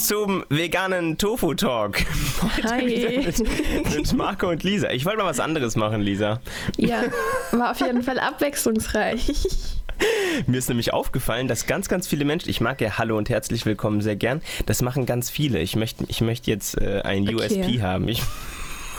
zum veganen Tofu Talk. Hi. Mit, mit Marco und Lisa. Ich wollte mal was anderes machen, Lisa. Ja, war auf jeden Fall abwechslungsreich. Mir ist nämlich aufgefallen, dass ganz, ganz viele Menschen, ich mag ja Hallo und herzlich willkommen sehr gern, das machen ganz viele. Ich möchte, ich möchte jetzt äh, ein Okay. USP haben. Ich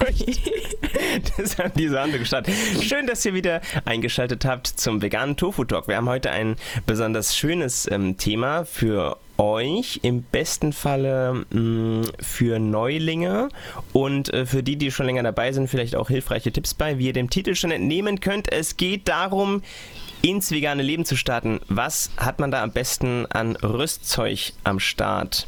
das hat diese andere Stadt. Schön, dass ihr wieder eingeschaltet habt zum veganen Tofu Talk. Wir haben heute ein besonders schönes ähm, Thema für euch, im besten Falle mh, für Neulinge und äh, für die, die schon länger dabei sind, vielleicht auch hilfreiche Tipps bei, wie ihr dem Titel schon entnehmen könnt. Es geht darum, ins vegane Leben zu starten. Was hat man da am besten an Rüstzeug am Start?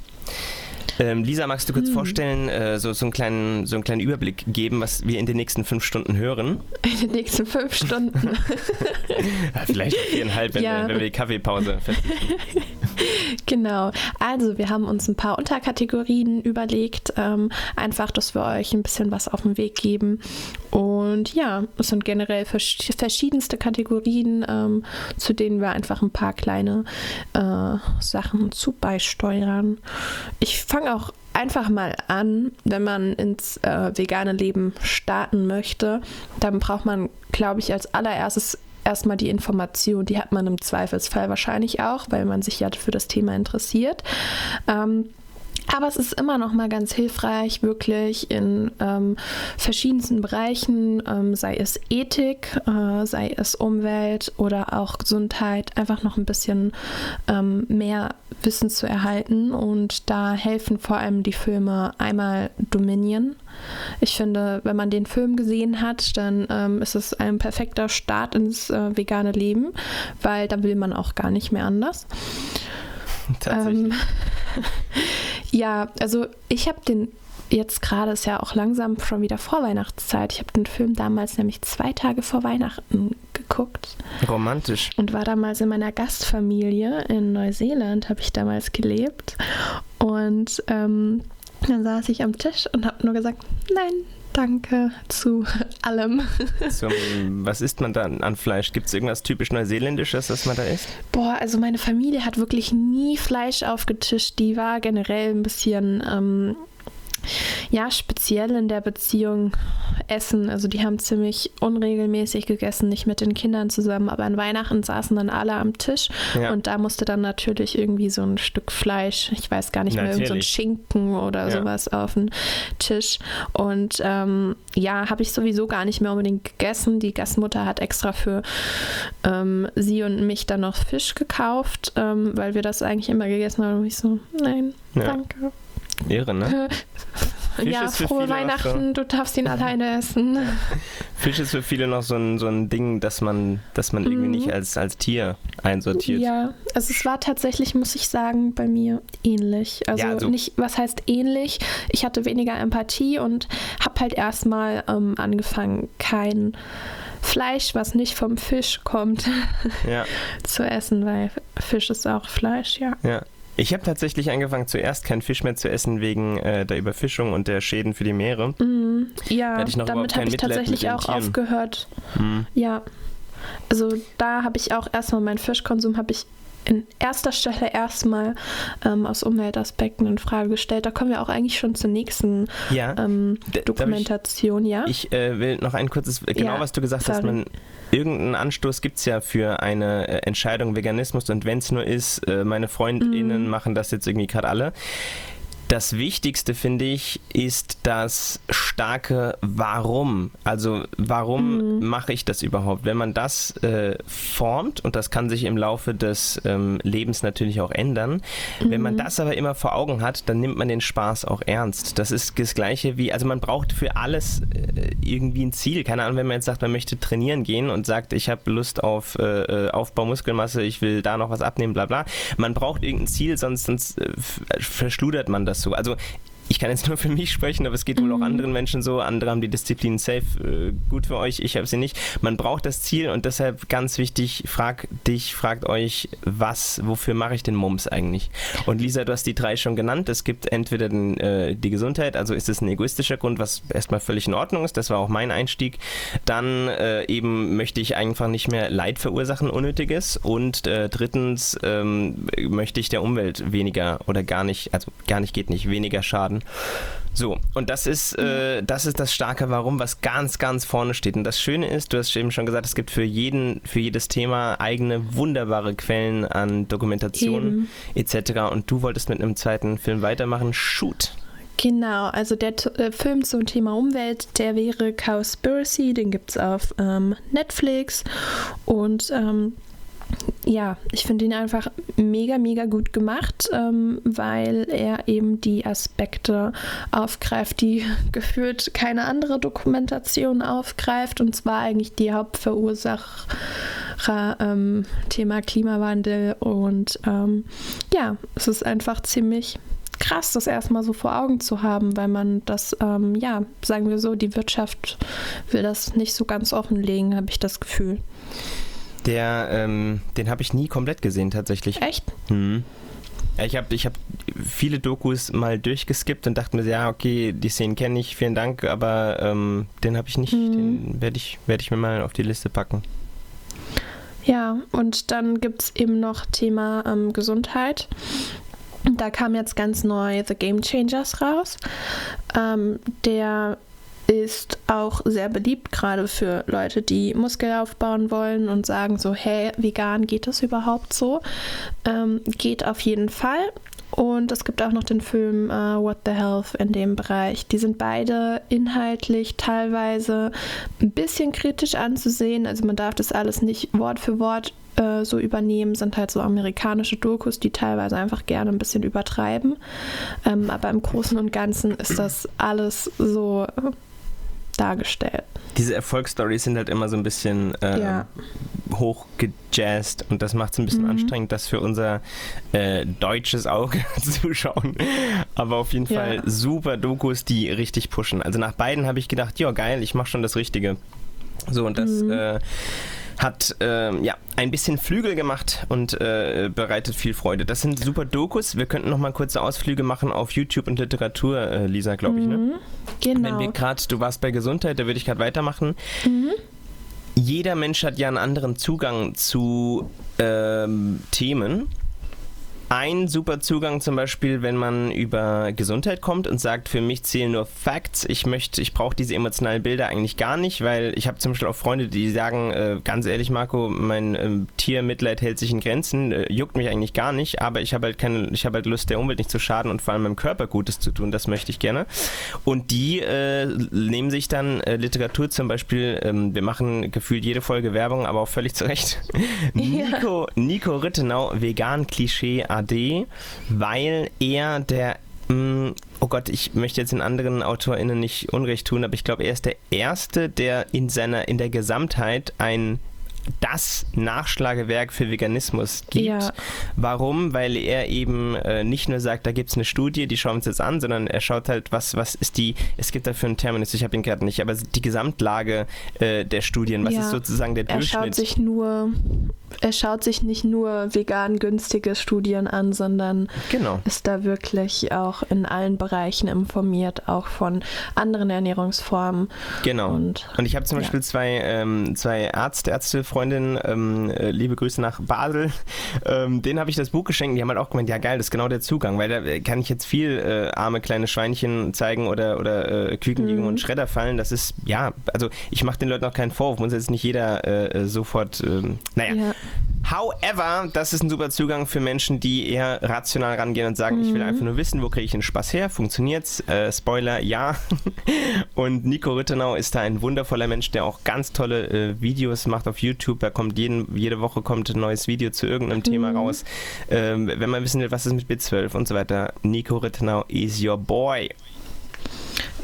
Ähm, Lisa, magst du kurz vorstellen, äh, so, so, einen kleinen, so einen kleinen Überblick geben, was wir in den nächsten fünf Stunden hören? In den nächsten fünf Stunden. Ja, vielleicht viereinhalb, wenn, Ja. wir, wenn wir die Kaffeepause fertig Genau. Also, wir haben uns ein paar Unterkategorien überlegt. Ähm, einfach, dass wir euch ein bisschen was auf den Weg geben. Und ja, es sind generell vers verschiedenste Kategorien, ähm, zu denen wir einfach ein paar kleine äh, Sachen zu beisteuern. Ich fange auch einfach mal an, wenn man ins äh, vegane Leben starten möchte, dann braucht man, glaube ich, als allererstes erstmal die Information, die hat man im Zweifelsfall wahrscheinlich auch, weil man sich ja für das Thema interessiert. Ähm, aber es ist immer noch mal ganz hilfreich, wirklich in ähm, verschiedensten Bereichen, ähm, sei es Ethik, äh, sei es Umwelt oder auch Gesundheit, einfach noch ein bisschen ähm, mehr Wissen zu erhalten. Und da helfen vor allem die Filme einmal Dominion. Ich finde, wenn man den Film gesehen hat, dann ähm, ist es ein perfekter Start ins äh, vegane Leben, weil da will man auch gar nicht mehr anders. Tatsächlich. Ja, also ich habe den jetzt gerade ist ja auch langsam schon wieder Vorweihnachtszeit. Ich habe den Film damals nämlich zwei Tage vor Weihnachten geguckt Romantisch. und war damals in meiner Gastfamilie in Neuseeland, habe ich damals gelebt. Und ähm, dann saß ich am Tisch und habe nur gesagt, nein, danke zu allem. Zum, was isst man da an Fleisch? Gibt es irgendwas typisch Neuseeländisches, das man da isst? Boah, also meine Familie hat wirklich nie Fleisch aufgetischt. Die war generell ein bisschen, ähm, ja, speziell in der Beziehung Essen. Also die haben ziemlich unregelmäßig gegessen, nicht mit den Kindern zusammen, aber an Weihnachten saßen dann alle am Tisch Ja. und da musste dann natürlich irgendwie so ein Stück Fleisch, ich weiß gar nicht mehr, irgend so ein Natürlich. Schinken oder Ja. sowas auf den Tisch. Und ähm, ja, habe ich sowieso gar nicht mehr unbedingt gegessen. Die Gastmutter hat extra für ähm, sie und mich dann noch Fisch gekauft, ähm, weil wir das eigentlich immer gegessen haben. Und ich so, nein, Ja. danke. Irre, ne? Ja, frohe Weihnachten, du darfst ihn alleine essen. Fisch ist für viele noch so ein, so ein Ding, dass man, dass man irgendwie Mhm. nicht als, als Tier einsortiert. Ja, also es war tatsächlich, muss ich sagen, bei mir ähnlich. Also, Ja, also- nicht, was heißt ähnlich? Ich hatte weniger Empathie und habe halt erstmal ähm, angefangen, kein Fleisch, was nicht vom Fisch kommt, ja. zu essen, weil Fisch ist auch Fleisch, ja. Ja. Ich habe tatsächlich angefangen, zuerst keinen Fisch mehr zu essen wegen äh, der Überfischung und der Schäden für die Meere. Mhm. Ja, überhaupt damit habe ich tatsächlich auch Tieren. aufgehört. Hm. Ja. Also da habe ich auch erstmal meinen Fischkonsum habe ich in erster Stelle erstmal ähm, aus Umweltaspekten in Frage gestellt. Da kommen wir auch eigentlich schon zur nächsten Ja. ähm, D- darf ich- Dokumentation, ja? Ich äh, will noch ein kurzes, genau Ja, was du gesagt hast, sorry. man, irgendeinen Anstoß gibt es ja für eine äh, Entscheidung Veganismus und wenn es nur ist, äh, meine Mhm. FreundInnen machen das jetzt irgendwie gerade alle. Das Wichtigste, finde ich, ist das starke Warum. Also warum Mhm. mache ich das überhaupt? Wenn man das äh, formt, und das kann sich im Laufe des ähm, Lebens natürlich auch ändern, wenn man Mhm. das aber immer vor Augen hat, dann nimmt man den Spaß auch ernst. Das ist das Gleiche wie, also man braucht für alles äh, irgendwie ein Ziel. Keine Ahnung, wenn man jetzt sagt, man möchte trainieren gehen und sagt, ich habe Lust auf äh, äh, Aufbau Muskelmasse, ich will da noch was abnehmen, bla bla. Man braucht irgendein Ziel, sonst, sonst äh, verschludert man das so. Also ich kann jetzt nur für mich sprechen, aber es geht wohl auch mhm. anderen Menschen so. Andere haben die Disziplin safe äh, gut für euch, ich habe sie nicht. Man braucht das Ziel und deshalb ganz wichtig, frag dich, fragt euch, was, wofür mache ich den Mums eigentlich? Und Lisa, du hast die drei schon genannt. Es gibt entweder den, äh, die Gesundheit, also ist es ein egoistischer Grund, was erstmal völlig in Ordnung ist. Das war auch mein Einstieg. Dann äh, eben möchte ich einfach nicht mehr Leid verursachen, unnötiges. Und äh, drittens ähm, möchte ich der Umwelt weniger oder gar nicht, also gar nicht geht nicht, weniger schaden. So, und das ist, äh, das ist das starke Warum, was ganz, ganz vorne steht. Und das Schöne ist, du hast eben schon gesagt, es gibt für jeden, für jedes Thema eigene wunderbare Quellen an Dokumentationen etc. Und du wolltest mit einem zweiten Film weitermachen. Shoot! Genau, also der äh, Film zum Thema Umwelt, der wäre Cowspiracy, den gibt es auf ähm, Netflix und ähm, ja, ich finde ihn einfach mega, mega gut gemacht, ähm, weil er eben die Aspekte aufgreift, die gefühlt keine andere Dokumentation aufgreift, und zwar eigentlich die Hauptverursacher ähm, Thema Klimawandel. Und ähm, ja, es ist einfach ziemlich krass, das erstmal so vor Augen zu haben, weil man das, ähm, ja, sagen wir so, die Wirtschaft will das nicht so ganz offenlegen, habe ich das Gefühl. Der, ähm, den habe ich nie komplett gesehen tatsächlich. Echt? Hm. Ich habe ich hab viele Dokus mal durchgeskippt und dachte mir, ja, okay, die Szenen kenne ich, vielen Dank, aber ähm, den habe ich nicht, mhm. den werde ich, werd ich mir mal auf die Liste packen. Ja, und dann gibt es eben noch Thema ähm, Gesundheit. Da kam jetzt ganz neu The Game Changers raus. Ähm, der ist auch sehr beliebt, gerade für Leute, die Muskel aufbauen wollen und sagen so, hey, vegan geht das überhaupt so? Ähm, geht auf jeden Fall. Und es gibt auch noch den Film uh, What the Health in dem Bereich. Die sind beide inhaltlich teilweise ein bisschen kritisch anzusehen. Also man darf das alles nicht Wort für Wort äh, so übernehmen, sind halt so amerikanische Dokus, die teilweise einfach gerne ein bisschen übertreiben. Ähm, aber im Großen und Ganzen ist das alles so dargestellt. Diese Erfolgsstories sind halt immer so ein bisschen äh, ja. hochgejazzt und das macht es ein bisschen mhm. anstrengend, das für unser äh, deutsches Auge zu schauen. Aber auf jeden ja. Fall super Dokus, die richtig pushen. Also nach beiden habe ich gedacht, ja geil, ich mache schon das Richtige. So und das mhm. äh, hat äh, ja ein bisschen Flügel gemacht und äh, bereitet viel Freude. Das sind super Dokus. Wir könnten noch mal kurze Ausflüge machen auf YouTube und Literatur, äh, Lisa, glaube ich. Ne? Mhm, genau. Wenn wir gerade, du warst bei Gesundheit, da würde ich gerade weitermachen. Mhm. Jeder Mensch hat ja einen anderen Zugang zu ähm, Themen ein super Zugang zum Beispiel, wenn man über Gesundheit kommt und sagt, für mich zählen nur Facts. Ich möchte, ich brauche diese emotionalen Bilder eigentlich gar nicht, weil ich habe zum Beispiel auch Freunde, die sagen, äh, ganz ehrlich, Marco, mein äh, Tiermitleid hält sich in Grenzen, äh, juckt mich eigentlich gar nicht, aber ich habe halt keine, ich habe halt Lust, der Umwelt nicht zu schaden und vor allem meinem Körper Gutes zu tun. Das möchte ich gerne. Und die äh, nehmen sich dann äh, Literatur zum Beispiel. Ähm, wir machen gefühlt jede Folge Werbung, aber auch völlig zurecht. Nico, Nico Rittenau, vegan Klischee AD, weil er der mm, oh Gott, ich möchte jetzt den anderen AutorInnen nicht Unrecht tun, aber ich glaube, er ist der Erste, der in seiner, in der Gesamtheit ein das Nachschlagewerk für Veganismus gibt. Ja. Warum? Weil er eben äh, nicht nur sagt, da gibt es eine Studie, die schauen wir uns jetzt an, sondern er schaut halt, was, was ist die, es gibt dafür einen Terminus, ich habe ihn gerade nicht, aber die Gesamtlage äh, der Studien, was ja. ist sozusagen der Durchschnitt? Er schaut sich nur, er schaut sich nicht nur vegan günstige Studien an, sondern genau. ist da wirklich auch in allen Bereichen informiert, auch von anderen Ernährungsformen. Genau. Und, Und ich habe zum Beispiel zwei, ähm, zwei Ärzte, Ärzte Freundin, ähm, äh, liebe Grüße nach Basel, ähm, denen habe ich das Buch geschenkt. Die haben halt auch gemeint, ja geil, das ist genau der Zugang, weil da äh, kann ich jetzt viel äh, arme kleine Schweinchen zeigen oder, oder äh, Küken liegen mhm. und Schredder fallen. Das ist, ja, also ich mache den Leuten auch keinen Vorwurf, muss jetzt nicht jeder äh, sofort, ähm, naja. Ja. However, das ist ein super Zugang für Menschen, die eher rational rangehen und sagen, mhm. ich will mhm. einfach nur wissen, wo kriege ich den Spaß her? Funktioniert's? Äh, Spoiler, ja. und Nico Rittenau ist da ein wundervoller Mensch, der auch ganz tolle äh, Videos macht auf YouTube. Da kommt jeden, jede Woche kommt ein neues Video zu irgendeinem mhm. Thema raus. Ähm, wenn man wissen will, was ist mit B12 und so weiter, Nico Rittenau is your boy.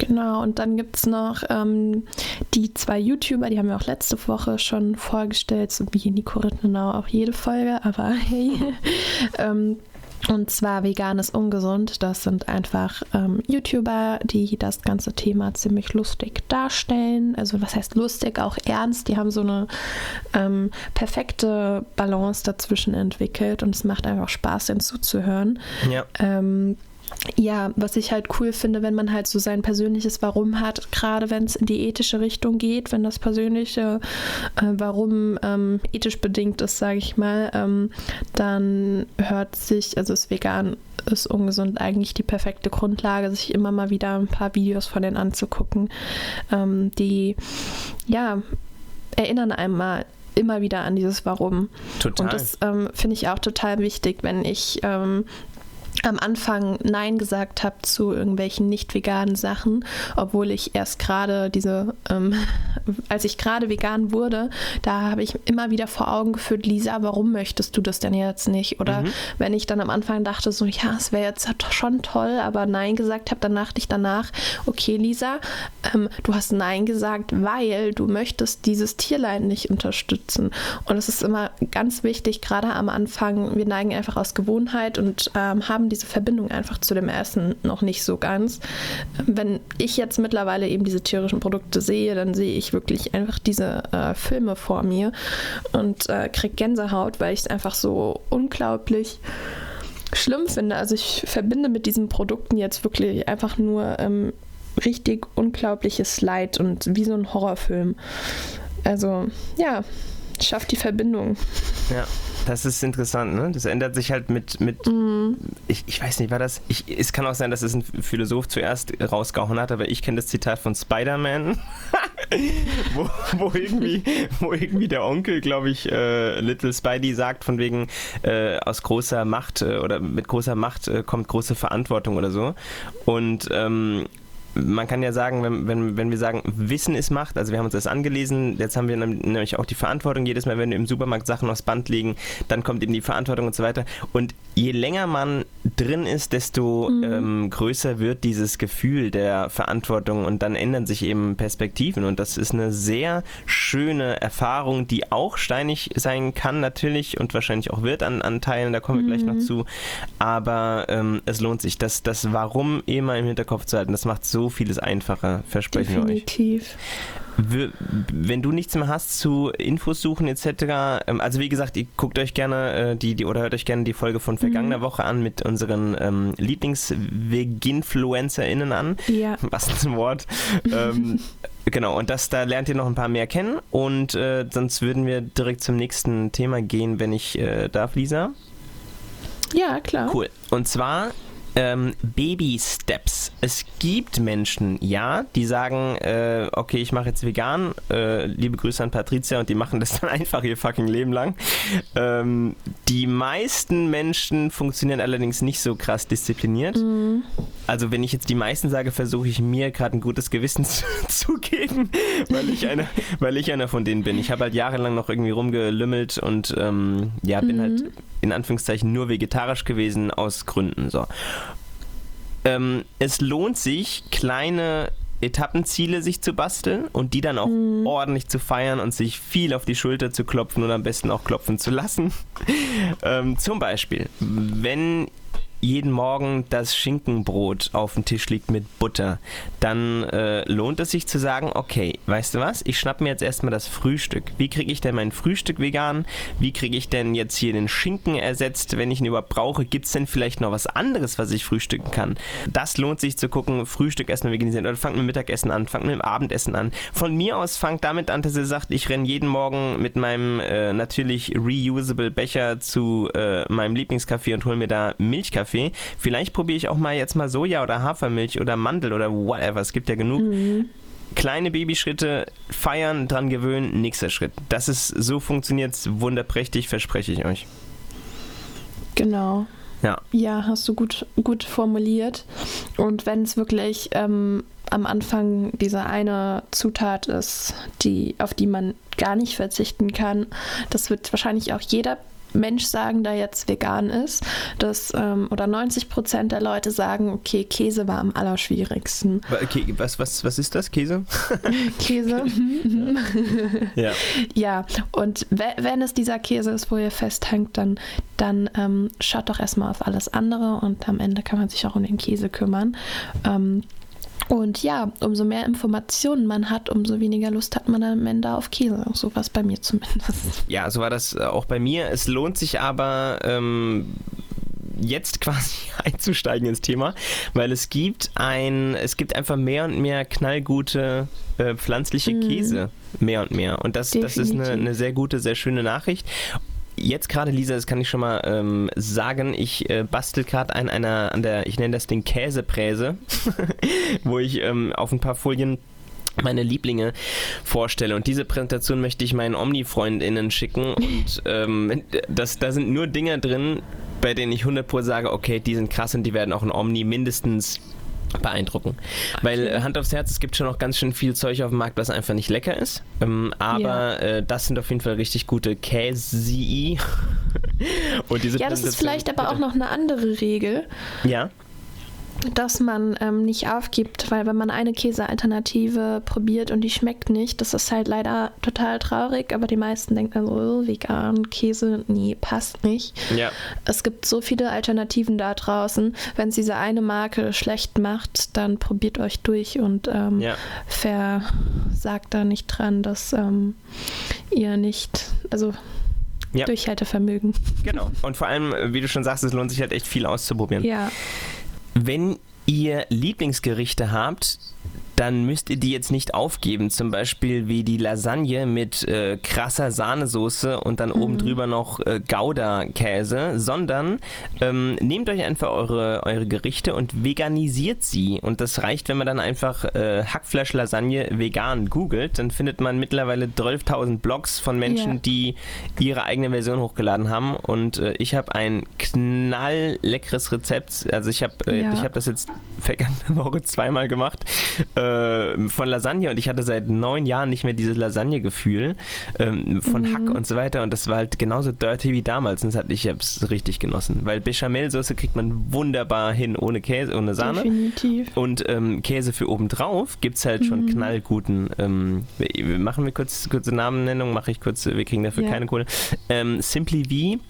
Genau, und dann gibt es noch ähm, die zwei YouTuber, die haben wir auch letzte Woche schon vorgestellt, so wie Nico Rittenau auch jede Folge, aber hey. ähm, Und zwar vegan ist ungesund. Das sind einfach ähm, YouTuber, die das ganze Thema ziemlich lustig darstellen. Also was heißt lustig, auch ernst. Die haben so eine ähm, perfekte Balance dazwischen entwickelt und es macht einfach Spaß, denen zuzuhören. Ja. Ähm, ja, was ich halt cool finde, wenn man halt so sein persönliches Warum hat, gerade wenn es in die ethische Richtung geht, wenn das persönliche äh, Warum ähm, ethisch bedingt ist, sage ich mal, ähm, dann hört sich, also ist vegan ist ungesund eigentlich die perfekte Grundlage, sich immer mal wieder ein paar Videos von denen anzugucken, ähm, die ja erinnern einem mal immer wieder an dieses Warum. Total. Und das ähm, finde ich auch total wichtig, wenn ich ähm, am Anfang Nein gesagt habe zu irgendwelchen nicht veganen Sachen, obwohl ich erst gerade diese, ähm, als ich gerade vegan wurde, da habe ich immer wieder vor Augen geführt, Lisa, warum möchtest du das denn jetzt nicht? Oder mhm. wenn ich dann am Anfang dachte, so, ja, es wäre jetzt schon toll, aber Nein gesagt habe, dann dachte ich danach, okay, Lisa, ähm, du hast Nein gesagt, weil du möchtest dieses Tierlein nicht unterstützen. Und es ist immer ganz wichtig, gerade am Anfang, wir neigen einfach aus Gewohnheit und ähm, haben diese Verbindung einfach zu dem Essen noch nicht so ganz. Wenn ich jetzt mittlerweile eben diese tierischen Produkte sehe, dann sehe ich wirklich einfach diese äh, Filme vor mir und äh, kriege Gänsehaut, weil ich es einfach so unglaublich schlimm finde. Also ich verbinde mit diesen Produkten jetzt wirklich einfach nur ähm, richtig unglaubliches Leid und wie so ein Horrorfilm. Also ja, schafft die Verbindung. Ja, das ist interessant, ne? Das ändert sich halt mit, mit mm. ich, ich weiß nicht, war das, ich, es kann auch sein, dass es ein Philosoph zuerst rausgehauen hat, aber ich kenne das Zitat von Spider-Man, wo, wo, irgendwie, wo irgendwie der Onkel, glaube ich, äh, Little Spidey sagt, von wegen äh, aus großer Macht äh, oder mit großer Macht äh, kommt große Verantwortung oder so. Und ähm, man kann ja sagen, wenn, wenn, wenn wir sagen, Wissen ist Macht, also wir haben uns das angelesen, jetzt haben wir nämlich auch die Verantwortung, jedes Mal, wenn wir im Supermarkt Sachen aufs Band legen, dann kommt eben die Verantwortung und so weiter. Und je länger man drin ist, desto mhm. ähm, größer wird dieses Gefühl der Verantwortung und dann ändern sich eben Perspektiven und das ist eine sehr schöne Erfahrung, die auch steinig sein kann natürlich und wahrscheinlich auch wird an, an Teilen, da kommen wir mhm. gleich noch mhm. zu, aber ähm, es lohnt sich, das, das Warum immer im Hinterkopf zu halten, das macht so vieles einfacher, versprechen Definitiv. wir euch wenn du nichts mehr hast zu Infos suchen etc., ähm, also wie gesagt, ihr guckt euch gerne äh, die, die oder hört euch gerne die Folge von vergangener mhm. Woche an mit unseren ähm, Lieblings-Veginfluencerinnen an. Ja. Was ein Wort. ähm, genau, und das, da lernt ihr noch ein paar mehr kennen und äh, sonst würden wir direkt zum nächsten Thema gehen, wenn ich äh, darf, Lisa. Ja, klar. Cool. Und zwar ähm, Baby Steps. Es gibt Menschen, ja, die sagen, äh, okay, ich mache jetzt vegan. Äh, liebe Grüße an Patricia und die machen das dann einfach ihr fucking Leben lang. Ähm, die meisten Menschen funktionieren allerdings nicht so krass diszipliniert. Mhm. Also wenn ich jetzt die meisten sage, versuche ich mir gerade ein gutes Gewissen zu, zu geben, weil ich, einer, weil ich einer von denen bin. Ich habe halt jahrelang noch irgendwie rumgelümmelt und ähm, ja, bin mhm. halt in Anführungszeichen nur vegetarisch gewesen aus Gründen. So. Ähm, es lohnt sich, kleine Etappenziele sich zu basteln und die dann auch mhm. ordentlich zu feiern und sich viel auf die Schulter zu klopfen und am besten auch klopfen zu lassen. ähm, zum Beispiel, wenn jeden Morgen das Schinkenbrot auf dem Tisch liegt mit Butter, dann äh, lohnt es sich zu sagen, okay, weißt du was, ich schnapp mir jetzt erstmal das Frühstück. Wie kriege ich denn mein Frühstück vegan? Wie kriege ich denn jetzt hier den Schinken ersetzt, wenn ich ihn überhaupt brauche? Gibt es denn vielleicht noch was anderes, was ich frühstücken kann? Das lohnt sich zu gucken, Frühstück erstmal veganisieren oder fangt mit Mittagessen an, fangt mit dem Abendessen an. Von mir aus fangt damit an, dass ihr sagt, ich renne jeden Morgen mit meinem äh, natürlich reusable Becher zu äh, meinem Lieblingscafé und hole mir da Milchkaffee Kaffee. Vielleicht probiere ich auch mal jetzt mal Soja oder Hafermilch oder Mandel oder whatever. Es gibt ja genug. Mhm. Kleine Babyschritte feiern, dran gewöhnen, nächster Schritt. Das ist, so funktioniert es wunderprächtig, verspreche ich euch. Genau. Ja. Ja, hast du gut, gut formuliert. Und wenn es wirklich ähm, am Anfang diese eine Zutat ist, die, auf die man gar nicht verzichten kann, das wird wahrscheinlich auch jeder Mensch sagen, der jetzt vegan ist, dass, ähm, oder 90 Prozent der Leute sagen, okay, Käse war am allerschwierigsten. Okay, was, was, was ist das, Käse? Käse. ja. ja, und wenn es dieser Käse ist, wo ihr festhängt, dann, dann ähm, schaut doch erstmal auf alles andere und am Ende kann man sich auch um den Käse kümmern. Ähm, und ja, umso mehr Informationen man hat, umso weniger Lust hat man am Ende auf Käse. So war es bei mir zumindest. Ja, so war das äh, auch bei mir. Es lohnt sich aber. Ähm jetzt quasi einzusteigen ins Thema, weil es gibt ein, es gibt einfach mehr und mehr knallgute äh, pflanzliche mm. Käse, mehr und mehr. Und das, das ist eine, eine sehr gute, sehr schöne Nachricht jetzt gerade, Lisa, das kann ich schon mal ähm, sagen, ich äh, bastel gerade an einer, an der, ich nenne das Ding Käsepräse, wo ich ähm, auf ein paar Folien meine Lieblinge vorstelle. Und diese Präsentation möchte ich meinen Omni-FreundInnen schicken. Und ähm, das, da sind nur Dinge drin, bei denen ich 100% sage, okay, die sind krass und die werden auch in Omni mindestens beeindrucken. Weil äh, Hand aufs Herz, es gibt schon noch ganz schön viel Zeug auf dem Markt, was einfach nicht lecker ist. Ähm, aber ja. äh, das sind auf jeden Fall richtig gute Käse. Und diese ja, das ist vielleicht aber auch noch eine andere Regel. Ja dass man ähm, nicht aufgibt, weil wenn man eine Käsealternative probiert und die schmeckt nicht, das ist halt leider total traurig, aber die meisten denken dann so, oh, vegan, Käse, nee, passt nicht. Ja. Es gibt so viele Alternativen da draußen. Wenn es diese eine Marke schlecht macht, dann probiert euch durch und ähm, ja. versagt da nicht dran, dass ähm, ihr nicht, also ja. Durchhaltevermögen. Genau. Und vor allem, wie du schon sagst, es lohnt sich halt echt viel auszuprobieren. Ja. Wenn ihr Lieblingsgerichte habt, dann müsst ihr die jetzt nicht aufgeben. Zum Beispiel wie die Lasagne mit äh, krasser Sahnesoße und dann mhm. oben drüber noch äh, Gouda-Käse, sondern ähm, nehmt euch einfach eure, eure Gerichte und veganisiert sie. Und das reicht, wenn man dann einfach äh, Hackfleisch-Lasagne vegan googelt. Dann findet man mittlerweile 12.000 Blogs von Menschen, yeah. die ihre eigene Version hochgeladen haben. Und äh, ich habe ein knallleckeres Rezept. Also ich habe äh, ja. hab das jetzt vergangene Woche zweimal gemacht. Äh, äh, von Lasagne und ich hatte seit neun Jahren nicht mehr dieses Lasagne-Gefühl ähm, von mhm. Hack und so weiter und das war halt genauso dirty wie damals und das hat, ich habe es richtig genossen, weil Bechamelsoße kriegt man wunderbar hin ohne Käse, ohne Sahne. Definitiv. Und ähm, Käse für obendrauf gibt es halt schon mhm. knallguten, ähm, machen wir kurz kurze Namennennung, mache ich kurz, wir kriegen dafür ja. keine Kohle. Ähm, Simply V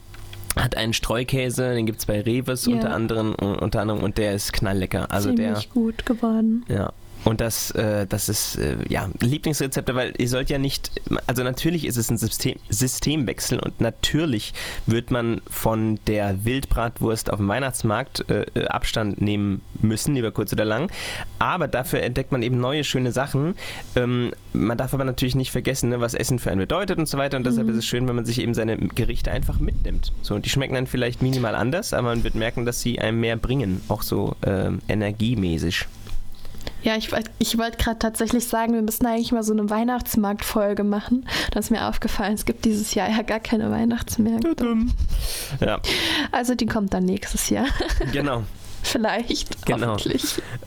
hat einen Streukäse, den gibt es bei Reves ja. unter anderem unter anderem und der ist knalllecker. Also Ziemlich der gut geworden. Ja, und das, äh, das ist äh, ja Lieblingsrezepte, weil ihr sollt ja nicht, also natürlich ist es ein System, Systemwechsel und natürlich wird man von der Wildbratwurst auf dem Weihnachtsmarkt äh, äh, Abstand nehmen müssen, über kurz oder lang. Aber dafür entdeckt man eben neue schöne Sachen. Ähm, man darf aber natürlich nicht vergessen, ne, was Essen für einen bedeutet und so weiter. Und deshalb mhm. ist es schön, wenn man sich eben seine Gerichte einfach mitnimmt. So, und die schmecken dann vielleicht minimal anders, aber man wird merken, dass sie einem mehr bringen, auch so ähm, energiemäßig. Ja, ich, ich wollte gerade tatsächlich sagen, wir müssen eigentlich mal so eine Weihnachtsmarktfolge machen. Das ist mir aufgefallen, es gibt dieses Jahr ja gar keine Weihnachtsmärkte. Ja. Also die kommt dann nächstes Jahr. Genau. Vielleicht. Genau.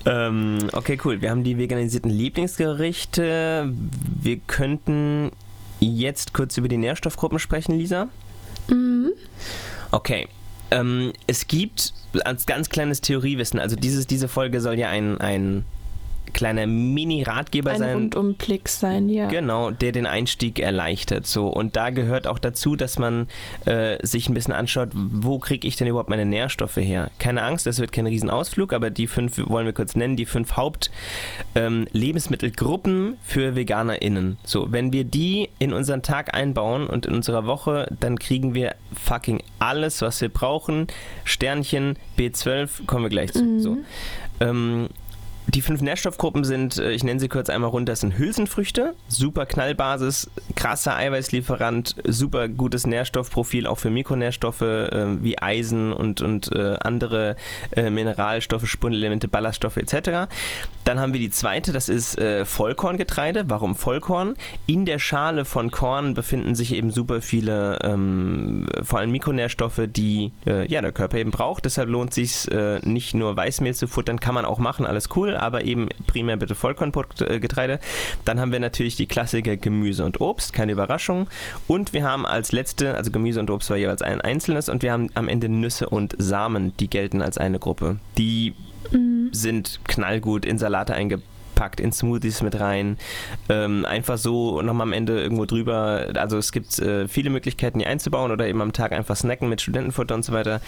Ähm, okay, cool. Wir haben die veganisierten Lieblingsgerichte. Wir könnten jetzt kurz über die Nährstoffgruppen sprechen, Lisa. Mhm. Okay. Ähm, es gibt als ganz kleines Theoriewissen, also dieses, diese Folge soll ja ein, ein kleiner Mini-Ratgeber ein sein. Ein Rundumblick sein, ja. Genau, der den Einstieg erleichtert. So. Und da gehört auch dazu, dass man äh, sich ein bisschen anschaut, wo kriege ich denn überhaupt meine Nährstoffe her? Keine Angst, das wird kein Riesenausflug, aber die fünf wollen wir kurz nennen, die fünf Haupt-Lebensmittelgruppen ähm, für VeganerInnen. So, wenn wir die in unseren Tag einbauen und in unserer Woche, dann kriegen wir fucking alles, was wir brauchen. Sternchen, B12, kommen wir gleich zu. Mhm. So. Ähm, die fünf Nährstoffgruppen sind, äh, ich nenne sie kurz einmal runter, sind Hülsenfrüchte, super Knallbasis, krasser Eiweißlieferant, super gutes Nährstoffprofil auch für Mikronährstoffe äh, wie Eisen und, und äh, andere äh, Mineralstoffe, Spurenelemente, Ballaststoffe etc. Dann haben wir die zweite, das ist äh, Vollkorngetreide. Warum Vollkorn? In der Schale von Korn befinden sich eben super viele, ähm, vor allem Mikronährstoffe, die äh, ja, der Körper eben braucht. Deshalb lohnt es sich nicht nur Weißmehl zu futtern, kann man auch machen, alles cool Kohl, aber eben primär bitte Vollkorngetreide. Dann haben wir natürlich die Klassiker Gemüse und Obst, keine Überraschung. Und wir haben als letzte, also Gemüse und Obst war jeweils ein einzelnes und wir haben am Ende Nüsse und Samen, die gelten als eine Gruppe. Die mhm. sind knallgut in Salate eingepackt packt in Smoothies mit rein. Ähm, einfach so nochmal am Ende irgendwo drüber. Also es gibt äh, viele Möglichkeiten, die einzubauen oder eben am Tag einfach snacken mit Studentenfutter und so weiter.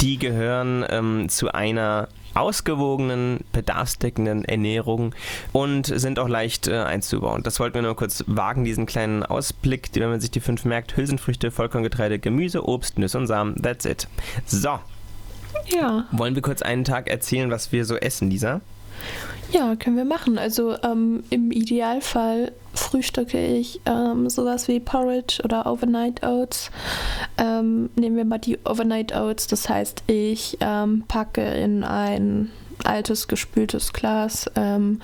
Die gehören ähm, zu einer ausgewogenen, bedarfsdeckenden Ernährung und sind auch leicht äh, einzubauen. Das wollten wir nur kurz wagen, diesen kleinen Ausblick, wenn man sich die fünf merkt. Hülsenfrüchte, Vollkorngetreide, Gemüse, Obst, Nüsse und Samen. That's it. So. Ja. Wollen wir kurz einen Tag erzählen, was wir so essen, Lisa? Ja, können wir machen. Also ähm, im Idealfall frühstücke ich ähm, sowas wie Porridge oder Overnight Oats. Ähm, nehmen wir mal die Overnight Oats. Das heißt, ich ähm, packe in ein altes gespültes Glas ähm,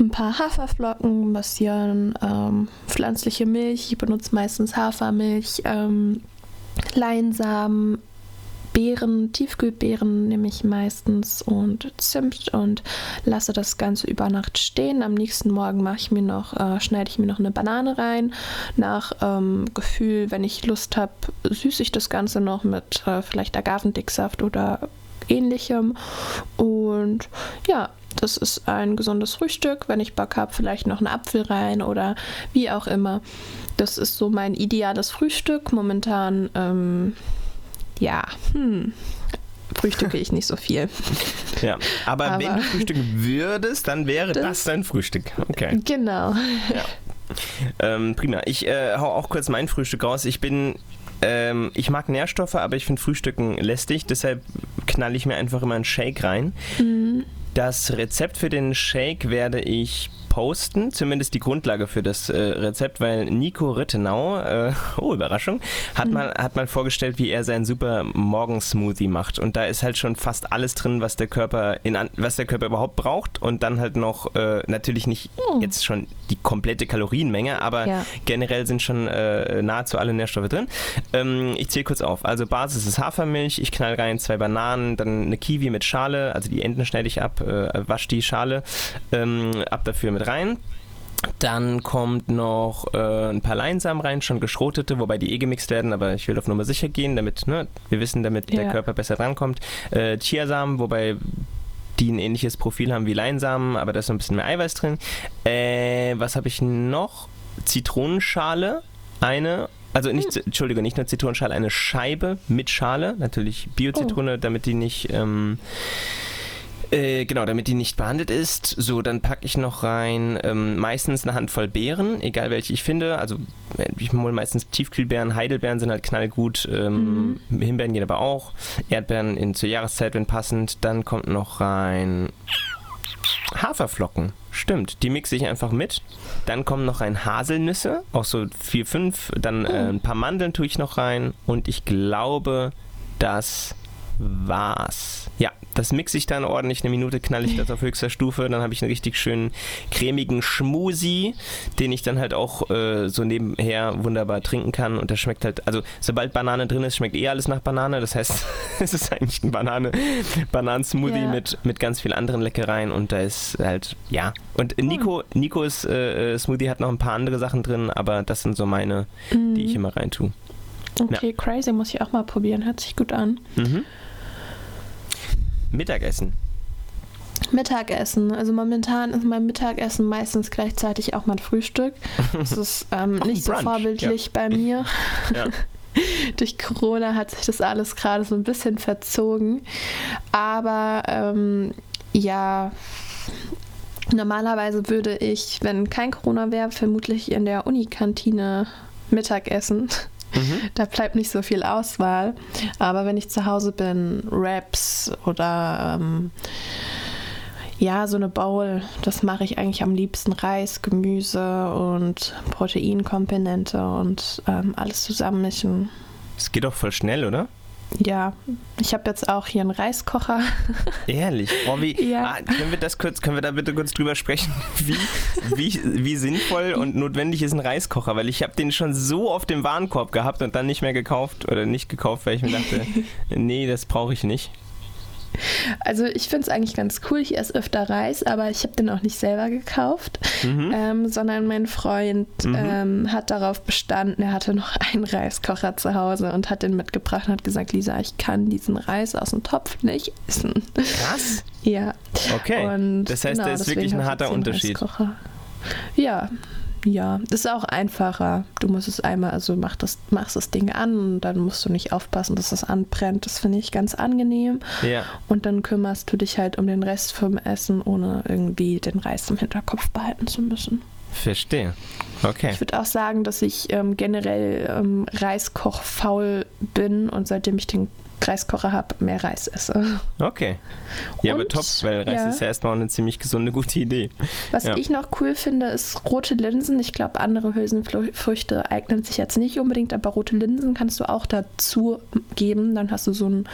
ein paar Haferflocken, ein bisschen ähm, pflanzliche Milch. Ich benutze meistens Hafermilch. Leinsamen, Beeren, Tiefkühlbeeren nehme ich meistens und Zimt und lasse das Ganze über Nacht stehen. Am nächsten Morgen mache ich mir noch, äh, schneide ich mir noch eine Banane rein. Nach ähm, Gefühl, wenn ich Lust habe, süße ich das Ganze noch mit äh, vielleicht Agavendicksaft oder ähnlichem. Und ja, das ist ein gesundes Frühstück. Wenn ich Bock habe, vielleicht noch einen Apfel rein oder wie auch immer. Das ist so mein ideales Frühstück. Momentan ähm, ja, hm, frühstücke ich nicht so viel. Ja, aber, aber wenn du frühstücken würdest, dann wäre das, das dein Frühstück. Okay. Genau. Ja. Ähm, prima. Ich äh, hau auch kurz mein Frühstück raus. Ich bin ähm, ich mag Nährstoffe, aber ich finde Frühstücken lästig, deshalb knall ich mir einfach immer einen Shake rein. Mhm. Das Rezept für den Shake werde ich posten, zumindest die Grundlage für das äh, Rezept, weil Nico Rittenau, äh, oh Überraschung, hat, mhm. mal, hat mal vorgestellt, wie er seinen super Morgensmoothie macht. Und da ist halt schon fast alles drin, was der Körper in was der Körper überhaupt braucht. Und dann halt noch äh, natürlich nicht mhm. jetzt schon die komplette Kalorienmenge, aber ja. generell sind schon äh, nahezu alle Nährstoffe drin. Ähm, ich zähle kurz auf. Also Basis ist Hafermilch, ich knall rein zwei Bananen, dann eine Kiwi mit Schale, also die Enden schneide ich ab, äh, wasch die Schale, ähm, ab dafür mit rein. Dann kommt noch äh, ein paar Leinsamen rein, schon geschrotete, wobei die eh gemixt werden, aber ich will auf Nummer sicher gehen, damit ne, wir wissen, damit ja. der Körper besser drankommt. Äh, Chiasamen, wobei die ein ähnliches Profil haben wie Leinsamen, aber da ist noch ein bisschen mehr Eiweiß drin. Äh, was habe ich noch? Zitronenschale, eine also nicht, hm. Entschuldigung, nicht nur Zitronenschale, eine Scheibe mit Schale, natürlich Bio-Zitrone, oh. damit die nicht ähm, äh, genau, damit die nicht behandelt ist. So, dann packe ich noch rein ähm, meistens eine Handvoll Beeren, egal welche ich finde. Also äh, ich hole meistens Tiefkühlbeeren, Heidelbeeren sind halt knallgut, ähm, mhm. Himbeeren gehen aber auch. Erdbeeren in, zur Jahreszeit, wenn passend. Dann kommt noch rein Haferflocken. Stimmt, die mixe ich einfach mit. Dann kommen noch rein Haselnüsse, auch so vier, fünf. Dann äh, oh. ein paar Mandeln tue ich noch rein. Und ich glaube, das war's. Ja, das mixe ich dann ordentlich. Eine Minute knall ich das auf höchster Stufe. Dann habe ich einen richtig schönen cremigen Schmusi, den ich dann halt auch äh, so nebenher wunderbar trinken kann. Und der schmeckt halt, also sobald Banane drin ist, schmeckt eh alles nach Banane. Das heißt, es ist eigentlich ein Banane, Bananensmoothie ja. mit, mit ganz vielen anderen Leckereien. Und da ist halt, ja. Und Nico, Nikos äh, äh, Smoothie hat noch ein paar andere Sachen drin, aber das sind so meine, mhm. die ich immer rein tue. Okay, ja. crazy, muss ich auch mal probieren. Hört sich gut an. Mhm. Mittagessen. Mittagessen. Also momentan ist mein Mittagessen meistens gleichzeitig auch mein Frühstück. Das ist ähm, nicht so vorbildlich ja. bei mir. Ja. Durch Corona hat sich das alles gerade so ein bisschen verzogen. Aber ähm, ja, normalerweise würde ich, wenn kein Corona wäre, vermutlich in der Unikantine Mittag essen. Mhm. Da bleibt nicht so viel Auswahl. Aber wenn ich zu Hause bin, Wraps oder ähm, ja, so eine Bowl, das mache ich eigentlich am liebsten. Reis, Gemüse und Proteinkomponente und ähm, alles zusammenmischen. Es geht doch voll schnell, oder? Ja, ich habe jetzt auch hier einen Reiskocher. Ehrlich? Oh, wie, ja. ah, können wir das kurz, können wir da bitte kurz drüber sprechen, wie, wie, wie sinnvoll und notwendig ist ein Reiskocher? Weil ich habe den schon so auf dem Warenkorb gehabt und dann nicht mehr gekauft oder nicht gekauft, weil ich mir dachte, nee, das brauche ich nicht. Also ich finde es eigentlich ganz cool. Ich esse öfter Reis, aber ich habe den auch nicht selber gekauft, mhm. ähm, sondern mein Freund mhm. ähm, hat darauf bestanden, er hatte noch einen Reiskocher zu Hause und hat den mitgebracht und hat gesagt, Lisa, ich kann diesen Reis aus dem Topf nicht essen. Was? ja. Okay. Und das heißt, genau, der ist wirklich ein harter Unterschied. Reiskocher. Ja, ja, ist auch einfacher. Du musst es einmal, also mach das, machst das Ding an und dann musst du nicht aufpassen, dass es anbrennt. Das finde ich ganz angenehm. Ja. Und dann kümmerst du dich halt um den Rest vom Essen, ohne irgendwie den Reis im Hinterkopf behalten zu müssen. Verstehe. Okay. Ich würde auch sagen, dass ich ähm, generell ähm, Reiskoch faul bin und seitdem ich den Reiskocher habe, mehr Reis esse. Okay. Ja, Und, aber top, weil Reis ja. ist ja erstmal eine ziemlich gesunde, gute Idee. Was ja. ich noch cool finde, ist rote Linsen. Ich glaube, andere Hülsenfrüchte eignen sich jetzt nicht unbedingt, aber rote Linsen kannst du auch dazu geben. Dann hast du so ein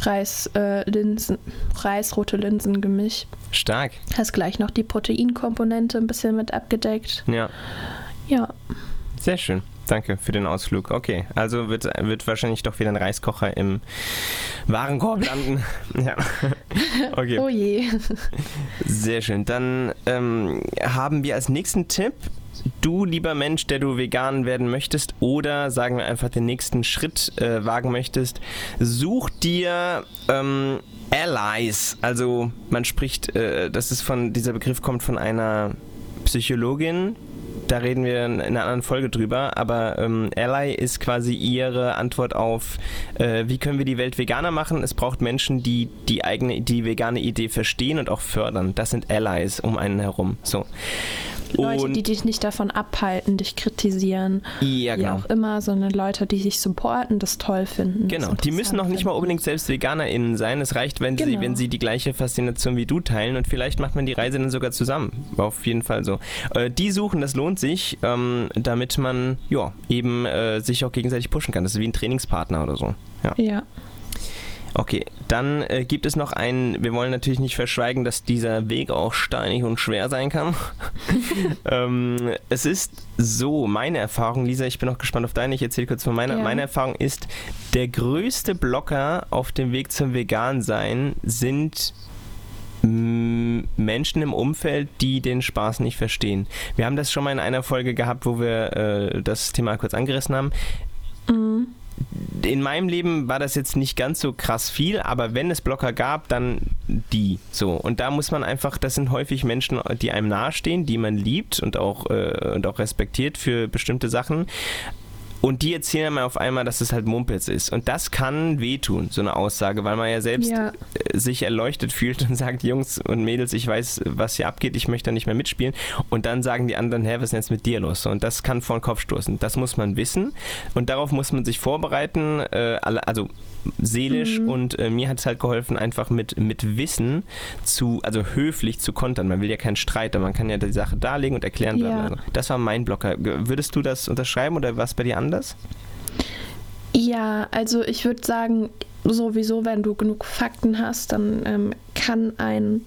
Reis, äh, Linsen, Reis-rote Linsen-Gemisch. Stark. Hast gleich noch die Proteinkomponente ein bisschen mit abgedeckt. Ja. Ja. Sehr schön. Danke für den Ausflug. Okay, also wird, wird wahrscheinlich doch wieder ein Reiskocher im Warenkorb landen. ja. Okay. Oh je. Sehr schön. Dann ähm, haben wir als nächsten Tipp du, lieber Mensch, der du vegan werden möchtest oder sagen wir einfach den nächsten Schritt äh, wagen möchtest, such dir ähm, Allies. Also man spricht, äh, das ist von, dieser Begriff kommt von einer Psychologin, da reden wir in einer anderen Folge drüber, aber ähm, Ally ist quasi ihre Antwort auf, äh, wie können wir die Welt veganer machen. Es braucht Menschen, die die eigene, die vegane Idee verstehen und auch fördern. Das sind Allies um einen herum. So. Leute, und die dich nicht davon abhalten, dich kritisieren, ja, wie genau. auch immer, sondern Leute, die sich supporten, das toll finden. Genau, die müssen noch nicht mal unbedingt selbst VeganerInnen sein. Es reicht, wenn, genau. sie, wenn sie die gleiche Faszination wie du teilen und vielleicht macht man die Reise dann sogar zusammen. Auf jeden Fall so. Äh, die suchen, das lohnt sich, ähm, damit man ja, eben äh, sich auch gegenseitig pushen kann. Das ist wie ein Trainingspartner oder so. ja. ja. Okay, dann äh, gibt es noch einen, wir wollen natürlich nicht verschweigen, dass dieser Weg auch steinig und schwer sein kann. ähm, es ist so, meine Erfahrung, Lisa, ich bin auch gespannt auf deine, ich erzähle kurz von meiner. Ja. Meine Erfahrung ist, der größte Blocker auf dem Weg zum Vegan-Sein sind Menschen im Umfeld, die den Spaß nicht verstehen. Wir haben das schon mal in einer Folge gehabt, wo wir äh, das Thema kurz angerissen haben. Mhm in meinem Leben war das jetzt nicht ganz so krass viel, aber wenn es Blocker gab, dann die. So. Und da muss man einfach, das sind häufig Menschen, die einem nahestehen, die man liebt und auch, äh, und auch respektiert für bestimmte Sachen. Und die erzählen mir auf einmal, dass es halt Mumpitz ist. Und das kann wehtun, so eine Aussage, weil man ja selbst ja. Äh, sich erleuchtet fühlt und sagt, Jungs und Mädels, ich weiß, was hier abgeht, ich möchte da nicht mehr mitspielen. Und dann sagen die anderen, hä, was ist denn jetzt mit dir los? Und das kann vor den Kopf stoßen. Das muss man wissen. Und darauf muss man sich vorbereiten. Äh, also seelisch mhm. und äh, mir hat es halt geholfen, einfach mit, mit Wissen zu, also höflich zu kontern. Man will ja keinen Streit, aber man kann ja die Sache darlegen und erklären. Ja. Das war mein Blocker. Würdest du das unterschreiben oder was bei dir anders? Ja, also ich würde sagen, sowieso, wenn du genug Fakten hast, dann ähm, kann ein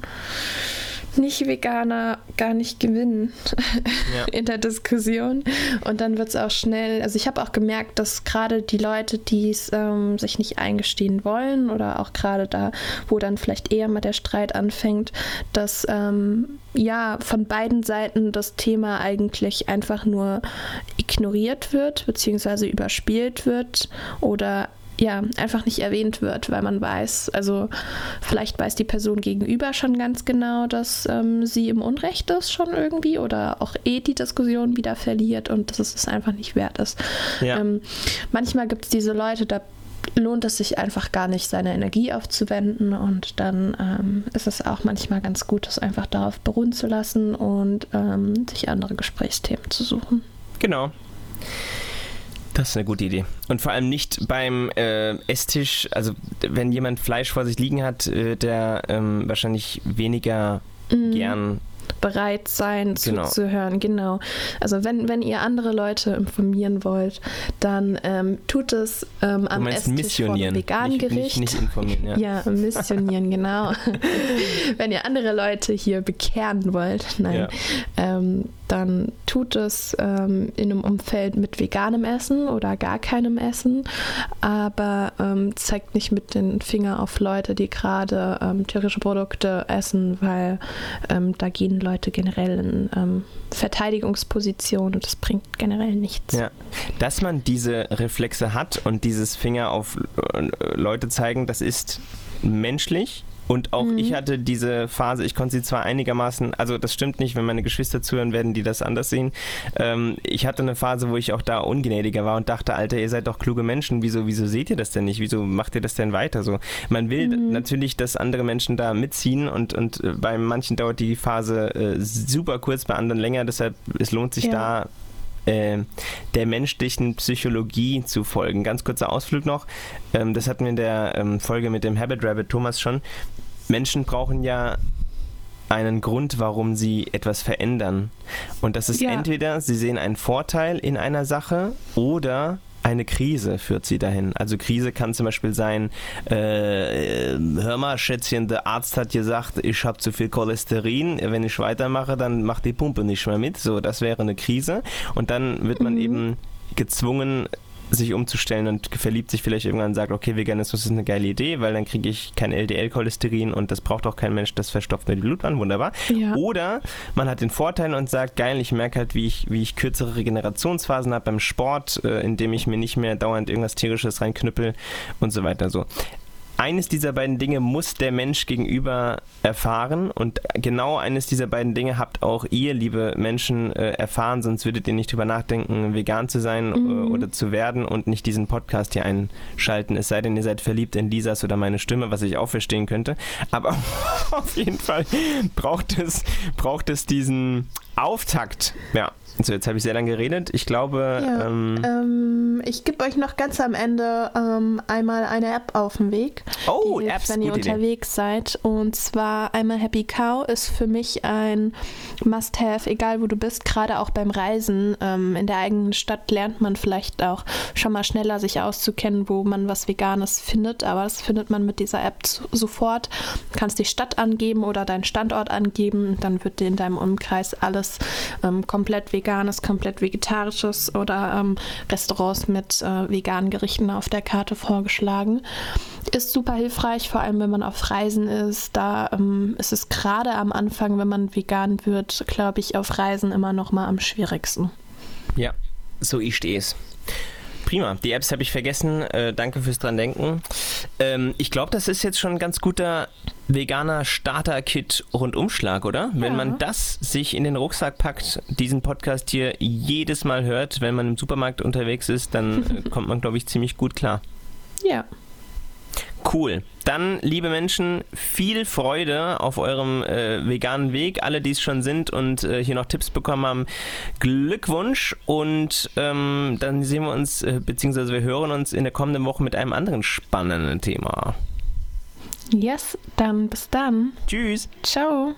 nicht-Veganer gar nicht gewinnen ja. in der Diskussion. Und dann wird es auch schnell, also ich habe auch gemerkt, dass gerade die Leute, die es ähm, sich nicht eingestehen wollen oder auch gerade da, wo dann vielleicht eher mal der Streit anfängt, dass ähm, ja von beiden Seiten das Thema eigentlich einfach nur ignoriert wird, beziehungsweise überspielt wird oder ja, einfach nicht erwähnt wird, weil man weiß, also vielleicht weiß die Person gegenüber schon ganz genau, dass ähm, sie im Unrecht ist schon irgendwie oder auch eh die Diskussion wieder verliert und dass es es einfach nicht wert ist. Ja. Ähm, manchmal gibt es diese Leute, da lohnt es sich einfach gar nicht, seine Energie aufzuwenden und dann ähm, ist es auch manchmal ganz gut, das einfach darauf beruhen zu lassen und ähm, sich andere Gesprächsthemen zu suchen. Genau. Das ist eine gute Idee. Und vor allem nicht beim äh, Esstisch, also wenn jemand Fleisch vor sich liegen hat, äh, der ähm, wahrscheinlich weniger mm. gern bereit sein genau. zuzuhören. Genau. Also wenn, wenn ihr andere Leute informieren wollt, dann ähm, tut es ähm, am Esstisch einem veganen nicht, Gericht. Nicht, nicht informieren, ja. ja, missionieren, genau. wenn ihr andere Leute hier bekehren wollt, nein. Ja. Ähm, dann tut es ähm, in einem Umfeld mit veganem Essen oder gar keinem Essen, aber ähm, zeigt nicht mit den Finger auf Leute, die gerade ähm, tierische Produkte essen, weil ähm, da gehen Leute generell in ähm, Verteidigungsposition und das bringt generell nichts. Ja, dass man diese Reflexe hat und dieses Finger auf äh, Leute zeigen, das ist menschlich und auch mhm. ich hatte diese Phase, ich konnte sie zwar einigermaßen, also das stimmt nicht, wenn meine Geschwister zuhören, werden die das anders sehen. Ähm, ich hatte eine Phase, wo ich auch da ungnädiger war und dachte, Alter, ihr seid doch kluge Menschen, wieso, wieso seht ihr das denn nicht? Wieso macht ihr das denn weiter? So, man will mhm. natürlich, dass andere Menschen da mitziehen und, und äh, bei manchen dauert die Phase äh, super kurz, bei anderen länger, deshalb es lohnt sich ja. da der menschlichen Psychologie zu folgen. Ganz kurzer Ausflug noch. Ähm, das hatten wir in der ähm, Folge mit dem Habit Rabbit Thomas schon. Menschen brauchen ja einen Grund, warum sie etwas verändern. Und das ist ja. entweder, sie sehen einen Vorteil in einer Sache oder eine Krise führt sie dahin. Also Krise kann zum Beispiel sein, äh, hör mal Schätzchen, der Arzt hat gesagt, ich habe zu viel Cholesterin, wenn ich weitermache, dann macht die Pumpe nicht mehr mit. So, das wäre eine Krise. Und dann wird man mhm. eben gezwungen, sich umzustellen und verliebt sich vielleicht irgendwann und sagt, okay, Veganismus ist eine geile Idee, weil dann kriege ich kein LDL-Cholesterin und das braucht auch kein Mensch, das verstopft mir die Blutbahn, wunderbar. Ja. Oder man hat den Vorteil und sagt, geil, ich merke halt, wie ich, wie ich kürzere Regenerationsphasen habe beim Sport, äh, indem ich mir nicht mehr dauernd irgendwas Tierisches reinknüppel und so weiter. So eines dieser beiden Dinge muss der Mensch gegenüber erfahren und genau eines dieser beiden Dinge habt auch ihr, liebe Menschen, äh, erfahren, sonst würdet ihr nicht drüber nachdenken, vegan zu sein äh, mhm. oder zu werden und nicht diesen Podcast hier einschalten. Es sei denn, ihr seid verliebt in Lisas oder meine Stimme, was ich auch verstehen könnte. Aber auf jeden Fall braucht es, braucht es diesen Auftakt. Ja, so, jetzt habe ich sehr lange geredet. Ich glaube. Ja, ähm, ähm, ich gebe euch noch ganz am Ende ähm, einmal eine App auf den Weg. Oh, hilft, Apps, wenn ihr unterwegs Idee. seid. Und zwar einmal Happy Cow ist für mich ein Must-Have, egal wo du bist, gerade auch beim Reisen. Ähm, in der eigenen Stadt lernt man vielleicht auch schon mal schneller sich auszukennen, wo man was Veganes findet. Aber das findet man mit dieser App sofort. Du kannst die Stadt angeben oder deinen Standort angeben. Dann wird dir in deinem Umkreis alles ähm, komplett vegan veganes, komplett vegetarisches oder ähm, Restaurants mit äh, veganen Gerichten auf der Karte vorgeschlagen. Ist super hilfreich, vor allem wenn man auf Reisen ist. Da ähm, ist es gerade am Anfang, wenn man vegan wird, glaube ich, auf Reisen immer noch mal am schwierigsten. Ja, so ich stehe es. Prima. Die Apps habe ich vergessen. Äh, danke fürs dran denken. Ähm, ich glaube, das ist jetzt schon ein ganz guter veganer Starter-Kit Rundumschlag, oder? Ja. Wenn man das sich in den Rucksack packt, diesen Podcast hier jedes Mal hört, wenn man im Supermarkt unterwegs ist, dann äh, kommt man, glaube ich, ziemlich gut klar. Ja. Cool. Dann, liebe Menschen, viel Freude auf eurem äh, veganen Weg. Alle, die es schon sind und äh, hier noch Tipps bekommen haben, Glückwunsch. Und ähm, dann sehen wir uns, äh, beziehungsweise wir hören uns in der kommenden Woche mit einem anderen spannenden Thema. Yes, dann bis dann. Tschüss. Ciao.